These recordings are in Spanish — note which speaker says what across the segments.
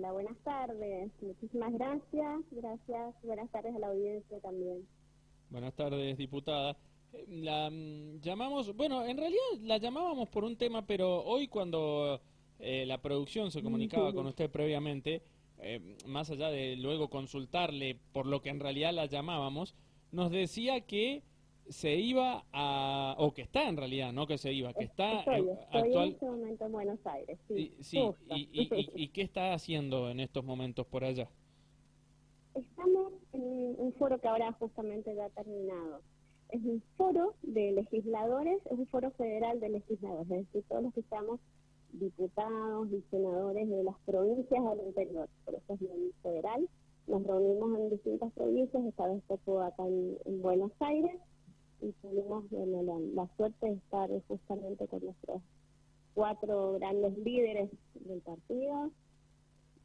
Speaker 1: Hola, buenas tardes. Muchísimas gracias. Gracias. Buenas tardes a la audiencia también.
Speaker 2: Buenas tardes, diputada. La mm, llamamos, bueno, en realidad la llamábamos por un tema, pero hoy cuando eh, la producción se comunicaba con usted previamente, eh, más allá de luego consultarle por lo que en realidad la llamábamos, nos decía que se iba a, o que está en realidad, no que se iba, que está
Speaker 1: Estoy, estoy en este momento en Buenos Aires. Sí,
Speaker 2: y, sí, y, y- y- y qué está haciendo en estos momentos por allá?
Speaker 1: Estamos en un foro que ahora justamente ya ha terminado. Es un foro de legisladores, es un foro federal de legisladores, es decir, todos los que estamos diputados y senadores de las provincias del interior, por eso es bien federal. Nos reunimos en distintas provincias, esta vez tocó acá en, en Buenos Aires y tuvimos bueno, la, la suerte de estar justamente con nuestros cuatro grandes líderes del partido,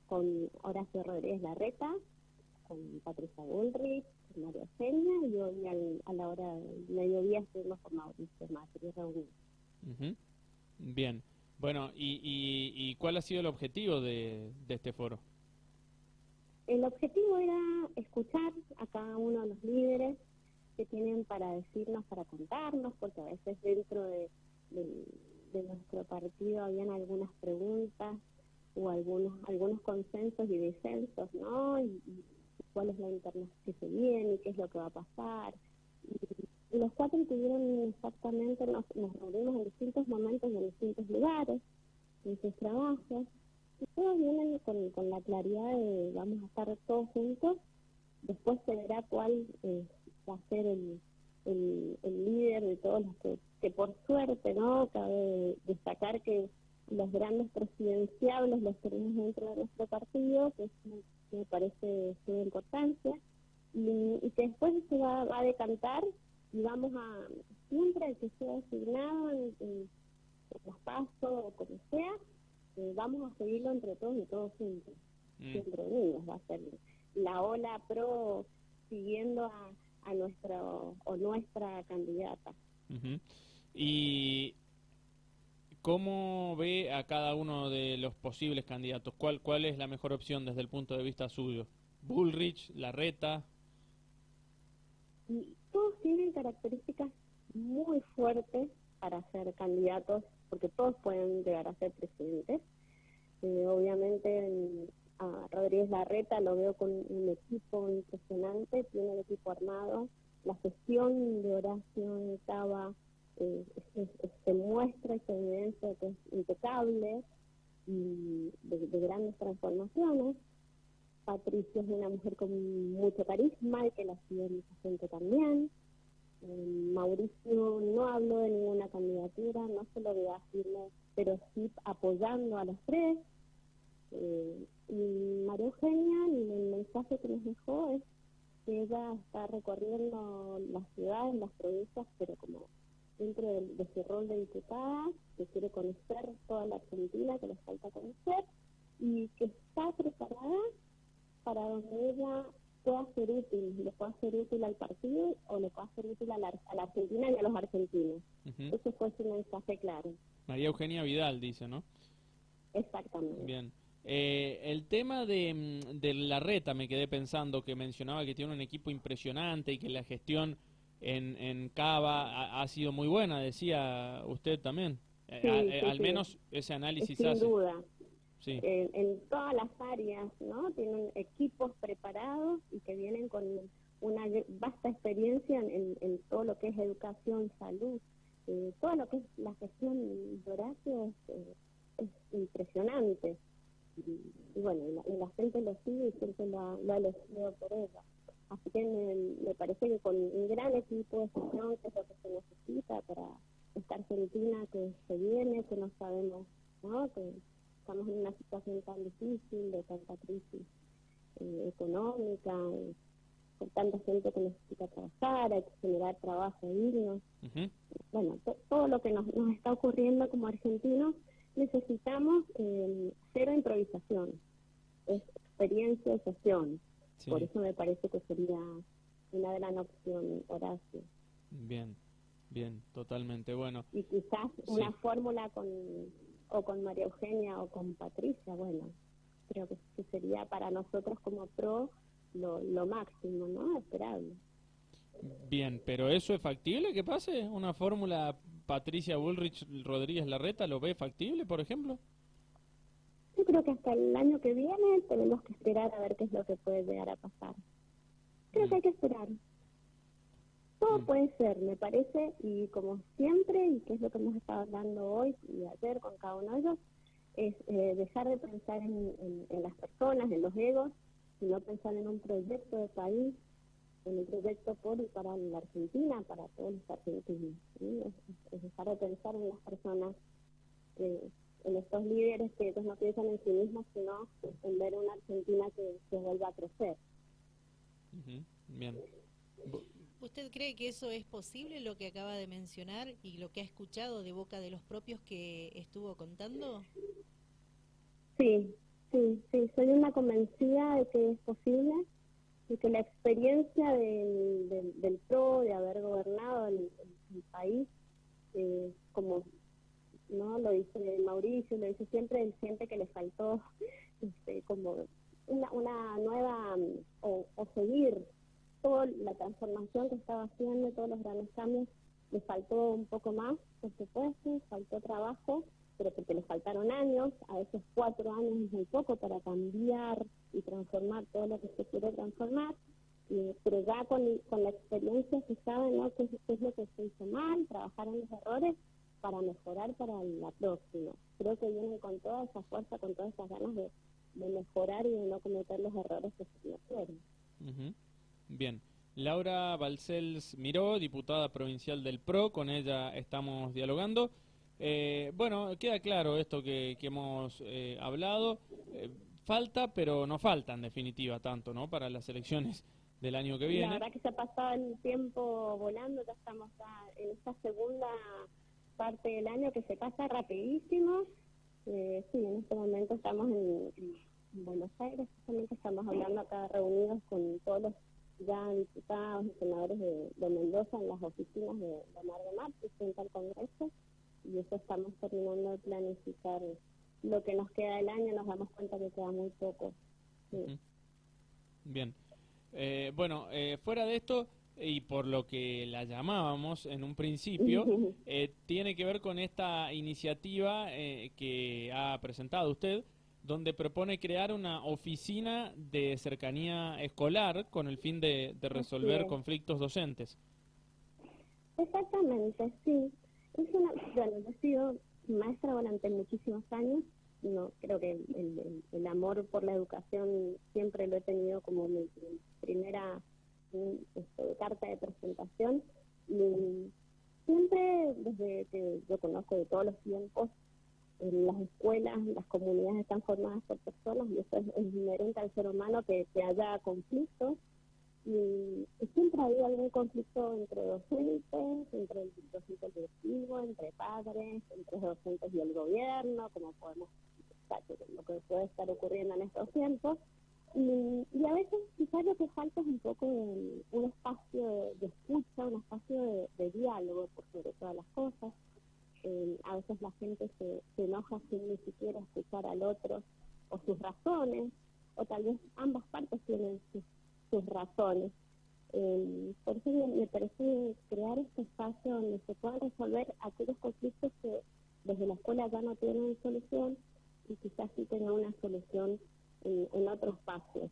Speaker 1: con Horacio Rodríguez Larreta, con Patricia Bullrich, con María Eugenia, y hoy al- a la hora del mediodía estuvimos con Mauricio Macri reunidos.
Speaker 2: Ujú. Bien. Bueno, y, y, ¿y cuál ha sido el objetivo de, de este foro?
Speaker 1: El objetivo era escuchar a cada uno de los líderes que tienen para decirnos, para contarnos, porque a veces dentro de, nuestro partido habían algunas preguntas o algunos algunos consensos y disensos, ¿no? Cuál es la interna que se viene y qué es lo que va a pasar. Los cuatro tuvieron exactamente, nos, nos reunimos en distintos momentos en distintos lugares, en sus trabajos, y todos vienen con, con la claridad de vamos a estar todos juntos, después se verá cuál eh, va a ser el, el, el líder de todos los que, que por suerte, ¿no? Cabe destacar que los grandes presidenciables los tenemos dentro de nuestro partido, que es una- que me parece de suma importancia, y, y que después se va, va a decantar y vamos a, siempre el que sea designado en, en, en los pasos o como sea, eh, vamos a seguirlo entre todos y todos juntos,
Speaker 2: Mm.
Speaker 1: siempre unidos, va a ser la ola pro siguiendo a, a nuestro o nuestra candidata.
Speaker 2: Ujú. ¿Y cómo ve a cada uno de los posibles candidatos? ¿Cuál, ¿Cuál es la mejor opción desde el punto de vista suyo? ¿Bullrich, Larreta?
Speaker 1: y todos tienen características muy fuertes para ser candidatos, porque todos pueden llegar a ser presidentes. Eh, obviamente en- a Rodríguez Larreta lo veo con un equipo impresionante, tiene el equipo armado, la gestión de Horacio Cava eh, se muestra y evidencia que es impecable y de, de grandes transformaciones. Patricia es una mujer con mucho carisma y que la sigue mucha gente también. Eh, Mauricio no habló de ninguna candidatura, no se lo veo firme, pero sí apoyando a los tres. Eh, y María Eugenia, el, el mensaje que nos dejó es que ella está recorriendo las ciudades, las provincias, pero como dentro de, de su rol de diputada, que quiere conocer toda la Argentina, que le falta conocer, y que está preparada para donde ella pueda ser útil, le pueda ser útil al partido o le pueda ser útil a la, a la Argentina y a los argentinos.
Speaker 2: Ujú.
Speaker 1: Ese fue su mensaje claro,
Speaker 2: María Eugenia Vidal dice, ¿no?
Speaker 1: exactamente.
Speaker 2: Bien. Eh, el tema de, mm, de Larreta me quedé pensando que mencionaba que tiene un equipo impresionante y que la gestión en, en Cava ha, ha sido muy buena, decía usted también. Eh,
Speaker 1: Sí,
Speaker 2: a-
Speaker 1: sí,
Speaker 2: eh, al
Speaker 1: sí.
Speaker 2: menos ese análisis
Speaker 1: Sin
Speaker 2: hace.
Speaker 1: duda, en, en todas las áreas, ¿no? Tienen equipos preparados y que vienen con una vasta experiencia en, en- en todo lo que es educación, salud, eh, todo lo que es la gestión de Horacio es, eh, es impresionante. Bueno, y la, y la gente lo sigue y siempre lo ha, lo ha elegido por ella. Así que me, me parece que con un gran equipo de gestión, que es lo que se necesita para esta Argentina que se viene, que no sabemos, ¿no? Que estamos en una situación tan difícil, de tanta crisis eh, económica, eh, con tanta gente que necesita trabajar, hay que generar trabajo digno.
Speaker 2: Ujú.
Speaker 1: Bueno, to- todo lo que nos, nos está ocurriendo como argentinos, necesitamos eh, cero improvisación, experiencia y gestión.
Speaker 2: Sí.
Speaker 1: Por eso me parece que sería una gran opción, Horacio.
Speaker 2: Bien, bien, totalmente. Bueno,
Speaker 1: Y quizás
Speaker 2: Sí.
Speaker 1: una fórmula con o con María Eugenia o con Patricia, bueno, creo que, sería para nosotros como PRO lo, lo máximo, ¿no? Esperable.
Speaker 2: Bien, pero ¿eso es factible que pase? ¿Una fórmula Patricia Bullrich Rodríguez Larreta lo ve factible, por ejemplo?
Speaker 1: Yo creo que hasta el año que viene tenemos que esperar a ver qué es lo que puede llegar a pasar. Creo que hay que esperar. Todo mm. puede ser, me parece, y como siempre, y que es lo que hemos estado hablando hoy y ayer con cada uno de ellos, es eh, dejar de pensar en, las personas, en los egos, sino pensar en un proyecto de país, en un proyecto por y para la Argentina, para todos los argentinos. Es, dejar de pensar en las personas, eh, en estos líderes que ellos no piensan en sí mismos, sino en ver una Argentina que, se vuelva a crecer.
Speaker 2: Bien.
Speaker 3: ¿Usted cree que eso es posible, lo que acaba de mencionar y lo que ha escuchado de boca de los propios que estuvo contando?
Speaker 1: Sí, sí, sí, soy una convencida de que es posible, y que la experiencia del, del, PRO, de haber gobernado el, país, eh, como no lo dice Mauricio, lo dice siempre, él siente que le faltó este, como una, una nueva, o, o seguir toda la transformación que estaba haciendo, todos los grandes cambios, le faltó un poco más, por supuesto, faltó trabajo, pero porque le faltaron años, a veces cuatro años es muy poco para cambiar y transformar todo lo que se quiere transformar, pero ya con, con la experiencia se sabe ¿no? qué, es lo que se hizo mal, trabajar en los errores para mejorar para la próxima. Creo que vienen con toda esa fuerza, con todas esas ganas de, mejorar y de no cometer los errores que se cometieron.
Speaker 2: Bien. Laura Balcells Miró, diputada provincial del PRO, con ella estamos dialogando. Eh, bueno, queda claro esto que, hemos eh, hablado. Eh, falta, pero no falta en definitiva tanto, ¿no? Para las elecciones del año que viene.
Speaker 1: La verdad que se ha pasado el tiempo volando, ya estamos en esta segunda parte del año que se pasa rapidísimo. sí, en este momento estamos en, Buenos Aires, justamente estamos hablando acá reunidos con todos los ya diputados y senadores de, Mendoza en las oficinas de, Mar de Mar, frente al Congreso, y eso estamos terminando de planificar lo que nos queda del año, nos damos cuenta que queda muy poco.
Speaker 2: Bien. Eh, bueno, eh, fuera de esto, y por lo que la llamábamos en un principio, eh, tiene que ver con esta iniciativa que ha presentado usted donde propone crear una oficina de cercanía escolar con el fin de, resolver conflictos docentes.
Speaker 1: Exactamente, sí. Es una, bueno, yo he sido maestra durante muchísimos años. No, creo que el, amor por la educación siempre lo he tenido como mi, primera este, carta de presentación. Y siempre, desde que yo conozco de todos los tiempos, las escuelas, las comunidades están formadas por personas y eso es, inherente al ser humano que, haya conflictos. Y, siempre ha habido algún conflicto entre docentes, entre el docente directivo, entre padres, entre docentes y el gobierno, como podemos lo que puede estar ocurriendo en estos tiempos. Y, a veces quizás lo que falta es un poco un, espacio de, escucha, un espacio de, de diálogo por sobre todas las cosas eh, a veces la gente se, enoja sin ni siquiera escuchar al otro o sus razones, o tal vez ambas partes tienen sus, razones. Eh, por eso me parece crear este espacio donde se puedan resolver aquellos conflictos que desde la escuela ya no tienen solución y quizás sí tengan una solución en, otro espacio.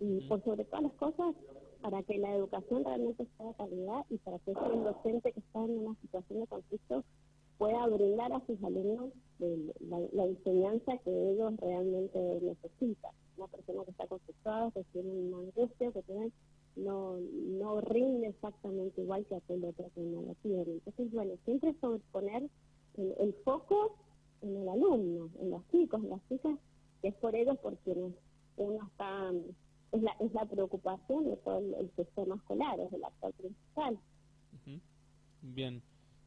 Speaker 1: Y por sobre todas las cosas, para que la educación realmente sea de calidad y para que ese docente que está en una situación de conflicto pueda brindar a sus alumnos la, enseñanza que ellos realmente necesitan. Una persona que está conflictuada, que tiene una angustia, que tiene, no, no rinde exactamente igual que aquel otro que no lo tiene. Entonces, bueno, siempre sobreponer el, el foco en el alumno, en los chicos, en las chicas, que es por ellos por quienes uno está, es la, es la preocupación de todo el, sistema escolar, es el actor principal.
Speaker 2: Bien,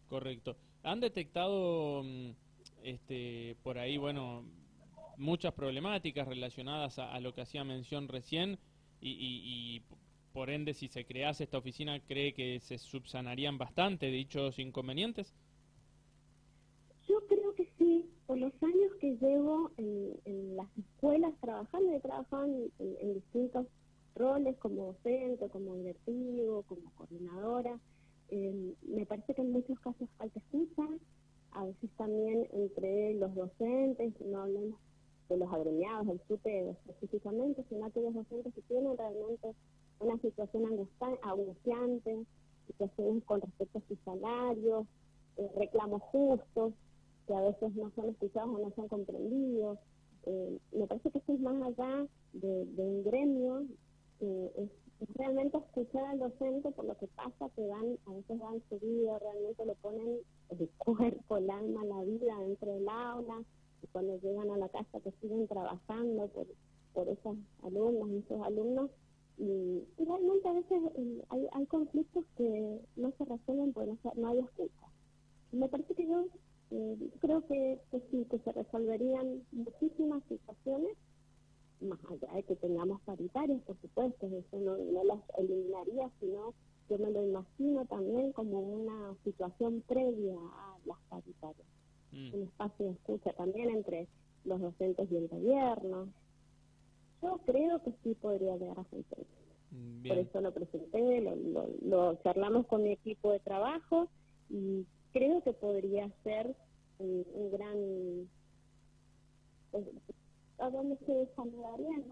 Speaker 2: correcto. ¿Han detectado mm, este, por ahí, bueno, muchas problemáticas relacionadas a, lo que hacía mención recién y, por ende si se crease esta oficina cree que se subsanarían bastante dichos inconvenientes?
Speaker 1: Yo creo que sí, por los años que llevo en, las escuelas trabajando, he trabajado en, distintos roles como docente, como directivo, como coordinadora. Eh, me parece que en muchos casos falta escucha, a veces también entre los docentes, no hablamos de los agremiados, del SUTE específicamente, sino aquellos docentes que tienen realmente una situación angustiante, situaciones con respecto a sus salarios, eh, reclamos justos, que a veces no son escuchados o no son comprendidos. Eh, me parece que esto es más allá de, un gremio, es, realmente escuchar al docente por lo que pasa, que dan, a veces dan su vida, realmente le ponen el cuerpo, el alma, la vida dentro del aula, y cuando llegan a la casa que siguen trabajando por, por esos alumnos esos alumnos, y, realmente a veces eh, hay, hay conflictos que no se resuelven porque no, no hay escucha. Me parece que yo eh, creo que, sí, que se resolverían muchísimas situaciones, más allá de que tengamos paritarias, por supuesto, eso no, las eliminaría, sino yo me lo imagino también como una situación previa a las paritarias. Mm. Un espacio de escucha también entre los docentes y el gobierno. Yo creo que sí podría llegar a funcionar. Mm, por eso lo presenté, lo, lo, lo charlamos con mi equipo de trabajo y creo que podría ser un, gran... Pues, a donde se desanimarían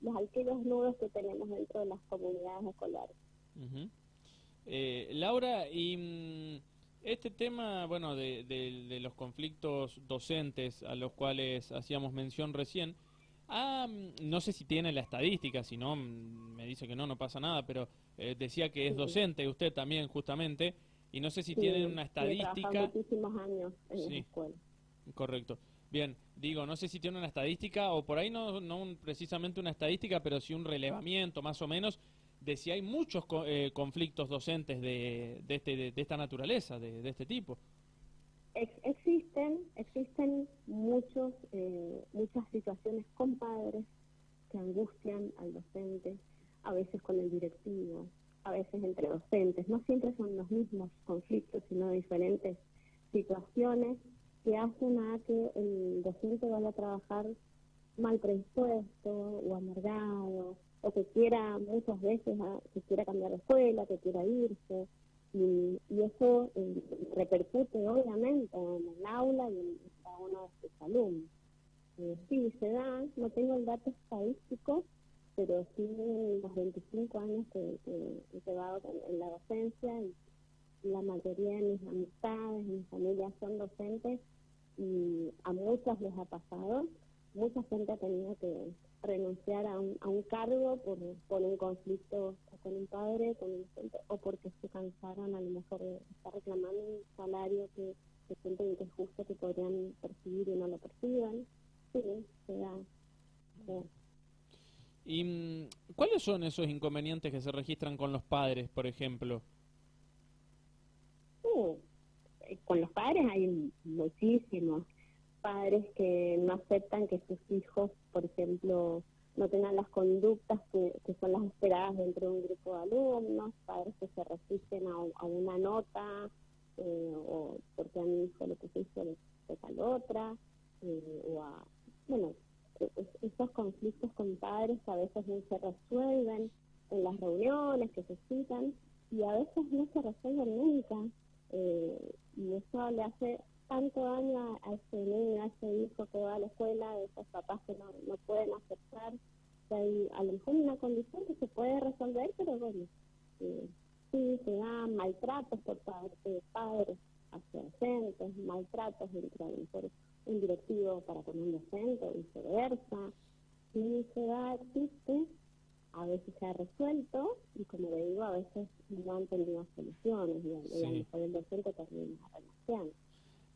Speaker 1: los, los nudos que tenemos dentro de las comunidades escolares.
Speaker 2: eh, Laura, y mm, este tema, bueno, de, de, los conflictos docentes a los cuales hacíamos mención recién, ah, no sé si tiene la estadística, si no, mm, me dice que no, no pasa nada, pero eh, decía que es docente, usted también justamente, y no sé si tienen una estadística.
Speaker 1: muchísimos años en la escuela.
Speaker 2: Correcto. Bien, digo, no sé si tiene una estadística o por ahí no, no precisamente una estadística, pero sí un relevamiento más o menos de si hay muchos eh, conflictos docentes de, de, este, de, esta naturaleza, de, de, este tipo.
Speaker 1: Existen, muchos, eh, muchas situaciones con padres que angustian al docente, a veces con el directivo, a veces entre docentes. No siempre son los mismos conflictos, sino diferentes situaciones que hacen a que el docente vaya a trabajar mal predispuesto o amargado, o que quiera muchas veces a, que quiera cambiar de escuela, que quiera irse. Y, eso eh, repercute obviamente en el aula y en cada uno de sus alumnos. Eh, sí, se da, no tengo el dato estadístico, pero sí los 25 años que, he llevado en la docencia y la mayoría de mis amistades, mi familia son docentes y a muchas les ha pasado. Mucha gente ha tenido que renunciar a un, a un cargo por, por un conflicto con un padre, con un docente, o porque se cansaron a lo mejor de estar reclamando un salario que se sienten que es justo que podrían percibir y no lo perciban. Sí, se da.
Speaker 2: ¿Y mm, cuáles son esos inconvenientes que se registran con los padres, por ejemplo?
Speaker 1: Uh, eh, con los padres hay muchísimos padres que no aceptan que sus hijos, por ejemplo, no tengan las conductas que, son las esperadas dentro de un grupo de alumnos, padres que se resisten a, una nota eh, o porque a mi hijo lo que se hizo le tal otra, eh, o a, bueno, esos conflictos con padres que a veces no se resuelven en las reuniones que se citan y a veces no se resuelven nunca eh, y eso le hace tanto daño a, ese niño, a ese hijo que va a la escuela, a esos papás que no, no pueden aceptar hay a lo mejor una condición que se puede resolver, pero bueno, eh, sí se dan maltratos por parte de padres hacia docentes, maltratos entre por un directivo para con un docente, viceversa. Si se da, existe, a veces se ha resuelto y como le digo, a veces no han tenido soluciones y, a lo mejor el docente termina renunciando.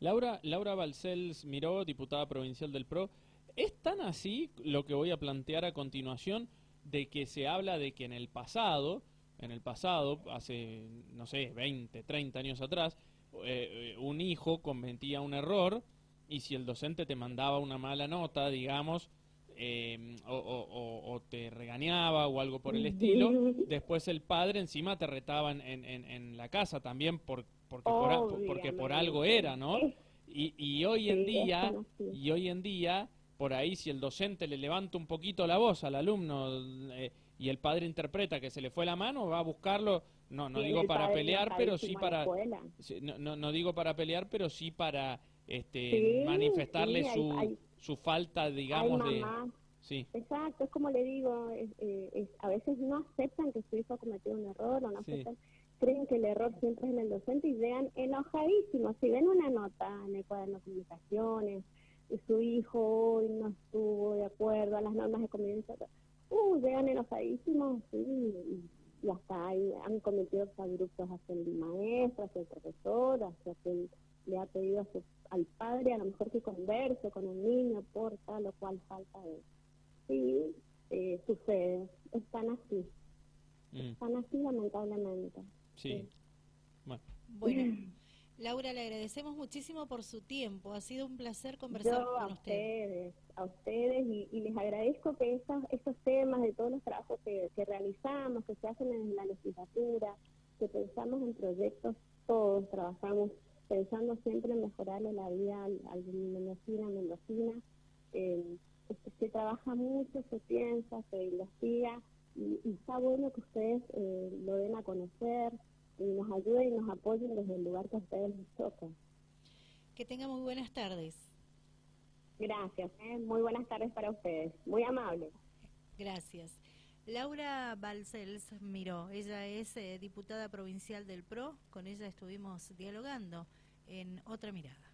Speaker 2: Laura, Laura Balcells Miró, diputada provincial del PRO, ¿es tan así lo que voy a plantear a continuación de que se habla de que en el pasado, en el pasado, hace, no sé, 20, 30 años atrás, eh, un hijo cometía un error y si el docente te mandaba una mala nota, digamos, eh, o, te regañaba o algo por el estilo, después el padre encima te retaba en, en, la casa también por, porque, por, porque por algo era, ¿no? Y, y hoy en día, y hoy en día, por ahí si el docente le levanta un poquito la voz al alumno eh, y el padre interpreta que se le fue la mano, va a buscarlo, no, no digo para pelear, pero sí para, no, no, digo para pelear, pero sí para este, manifestarle su, su falta, digamos, de... Sí.
Speaker 1: Exacto, es como le digo, eh, a veces no aceptan que su hijo ha cometido un error o no aceptan creen que el error siempre es en el docente y vean enojadísimos. Si ven una nota en el cuaderno de comunicaciones, y su hijo hoy no estuvo de acuerdo a las normas de convivencia, uh, vean enojadísimos, sí, y hasta ahí han cometido grupos hacia el maestro, hacia el profesor, hacia quien le ha pedido al padre a lo mejor que converse con el niño por tal o cual falta de... Sí, eh, sucede, están así, mm. están así lamentablemente.
Speaker 2: Sí.
Speaker 3: Bueno. Laura, le agradecemos muchísimo por su tiempo. Ha sido un placer conversar con
Speaker 1: a ustedes, a ustedes y, les agradezco que estos, estos temas de todos los trabajos que, realizamos, que se hacen en la legislatura, que pensamos en proyectos, todos trabajamos pensando siempre en mejorarle la vida al, al mendocina, mendocina. Eh, se trabaja mucho, se piensa, se investiga y, está bueno que ustedes eh, lo den a conocer y nos ayuden y nos apoyen desde el lugar que a ustedes les toca.
Speaker 3: Que tengan muy buenas tardes.
Speaker 1: Gracias, ¿eh? muy buenas tardes para ustedes, muy amable.
Speaker 3: Gracias. Laura Balcells miró, ella es eh, diputada provincial del PRO, con ella estuvimos dialogando en Otra Mirada.